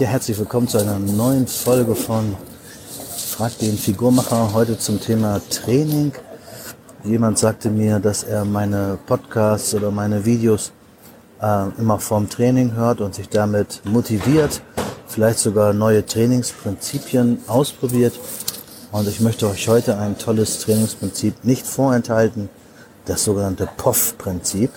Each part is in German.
Ja, herzlich willkommen zu einer neuen Folge von Frag den Figurmacher. Heute zum Thema Training. Jemand sagte mir, dass er meine Podcasts oder meine Videos äh, immer vorm Training hört und sich damit motiviert, vielleicht sogar neue Trainingsprinzipien ausprobiert. Und ich möchte euch heute ein tolles Trainingsprinzip nicht vorenthalten, das sogenannte POF-Prinzip.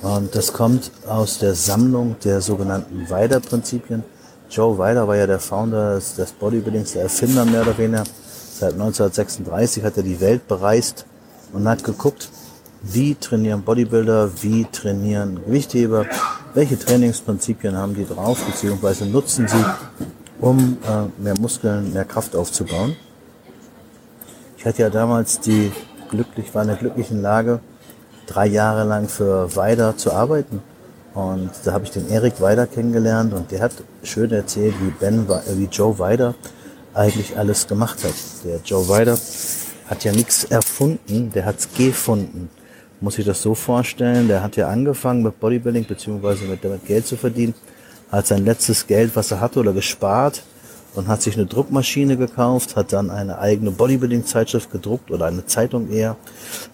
Und das kommt aus der Sammlung der sogenannten Weider-Prinzipien. Joe Weider war ja der Founder des Bodybuildings, der Erfinder mehr oder weniger. Seit 1936 hat er die Welt bereist und hat geguckt, wie trainieren Bodybuilder, wie trainieren Gewichtheber, welche Trainingsprinzipien haben die drauf, beziehungsweise nutzen sie, um äh, mehr Muskeln, mehr Kraft aufzubauen. Ich hatte ja damals die glücklich, war in der glücklichen Lage, drei Jahre lang für Weider zu arbeiten. Und da habe ich den Erik Weider kennengelernt und der hat schön erzählt, wie Ben, wie Joe Weider eigentlich alles gemacht hat. Der Joe Weider hat ja nichts erfunden, der hat's gefunden. Muss ich das so vorstellen, der hat ja angefangen mit Bodybuilding beziehungsweise mit damit Geld zu verdienen, hat sein letztes Geld, was er hatte oder gespart und hat sich eine Druckmaschine gekauft, hat dann eine eigene Bodybuilding-Zeitschrift gedruckt oder eine Zeitung eher,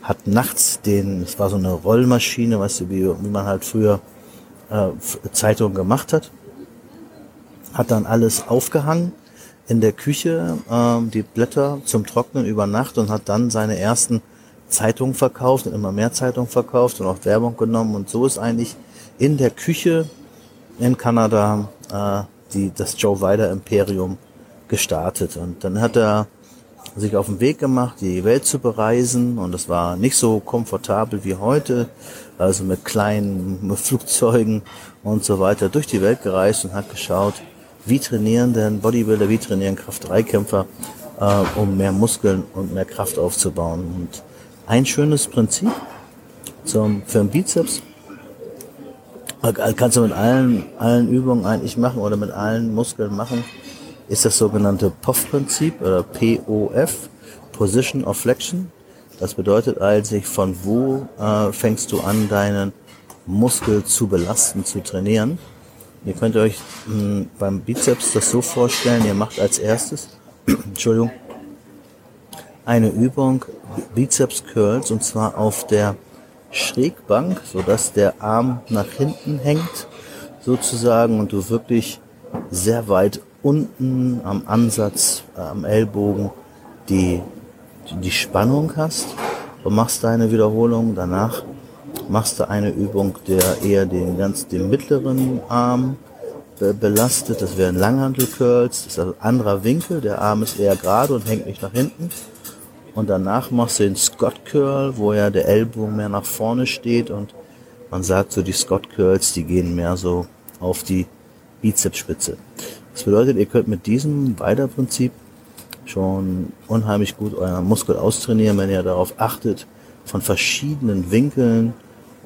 hat nachts den, es war so eine Rollmaschine, weißt du, wie, wie man halt früher äh, Zeitungen gemacht hat, hat dann alles aufgehangen in der Küche, äh, die Blätter zum Trocknen über Nacht und hat dann seine ersten Zeitungen verkauft und immer mehr Zeitungen verkauft und auch Werbung genommen und so ist eigentlich in der Küche in Kanada äh, die, das Joe Weider Imperium gestartet. Und dann hat er sich auf den Weg gemacht, die Welt zu bereisen. Und das war nicht so komfortabel wie heute, also mit kleinen Flugzeugen und so weiter durch die Welt gereist und hat geschaut, wie trainieren denn Bodybuilder, wie trainieren Kraft-3-Kämpfer, äh, um mehr Muskeln und mehr Kraft aufzubauen. Und ein schönes Prinzip zum, für den Bizeps kannst du mit allen, allen Übungen eigentlich machen oder mit allen Muskeln machen, ist das sogenannte POF-Prinzip oder POF, Position of Flexion. Das bedeutet eigentlich, von wo äh, fängst du an, deinen Muskel zu belasten, zu trainieren. Ihr könnt euch mh, hm, beim Bizeps das so vorstellen, ihr macht als erstes, Entschuldigung, eine Übung Bizeps Curls und zwar auf der Schrägbank, so dass der Arm nach hinten hängt, sozusagen, und du wirklich sehr weit unten am Ansatz, äh, am Ellbogen die, die Spannung hast und machst deine Wiederholung. Danach machst du eine Übung, der eher den ganz, den mittleren Arm be belastet. Das wären Langhantel-Curls. Das ist ein anderer Winkel. Der Arm ist eher gerade und hängt nicht nach hinten. Und danach machst du den Scott Curl, wo ja der Ellbogen mehr nach vorne steht und man sagt so, die Scott Curls, die gehen mehr so auf die Bizepsspitze. Das bedeutet, ihr könnt mit diesem Weiterprinzip schon unheimlich gut euren Muskel austrainieren, wenn ihr darauf achtet, von verschiedenen Winkeln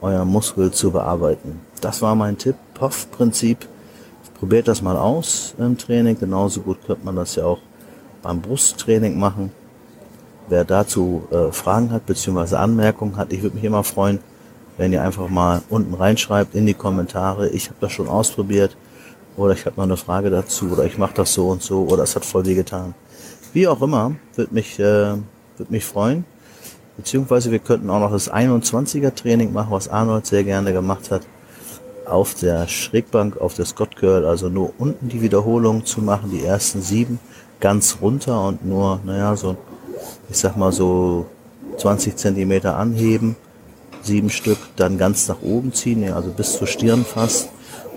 euer Muskel zu bearbeiten. Das war mein Tipp, POF-Prinzip. Probiert das mal aus im Training. Genauso gut könnte man das ja auch beim Brusttraining machen. Wer dazu äh, Fragen hat bzw. Anmerkungen hat, ich würde mich immer freuen, wenn ihr einfach mal unten reinschreibt in die Kommentare, ich habe das schon ausprobiert oder ich habe noch eine Frage dazu oder ich mache das so und so oder es hat voll weh getan. Wie auch immer, würde mich, äh, würd mich freuen. Beziehungsweise wir könnten auch noch das 21er Training machen, was Arnold sehr gerne gemacht hat. Auf der Schrägbank, auf der Scott Curl, also nur unten die Wiederholung zu machen, die ersten sieben ganz runter und nur, naja, so ich sag mal so 20 Zentimeter anheben, sieben Stück, dann ganz nach oben ziehen, also bis zur Stirn fast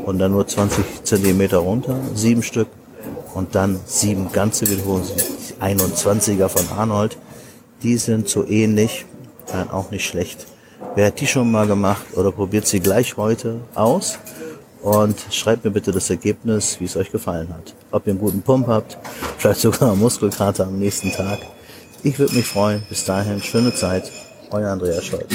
und dann nur 20 Zentimeter runter, sieben Stück und dann sieben ganze Wiederholungen, 21er von Arnold, die sind so ähnlich, dann auch nicht schlecht. Wer hat die schon mal gemacht oder probiert sie gleich heute aus und schreibt mir bitte das Ergebnis, wie es euch gefallen hat. Ob ihr einen guten Pump habt, vielleicht sogar Muskelkater am nächsten Tag. Ich würde mich freuen. Bis dahin, schöne Zeit. Euer Andreas Scholz.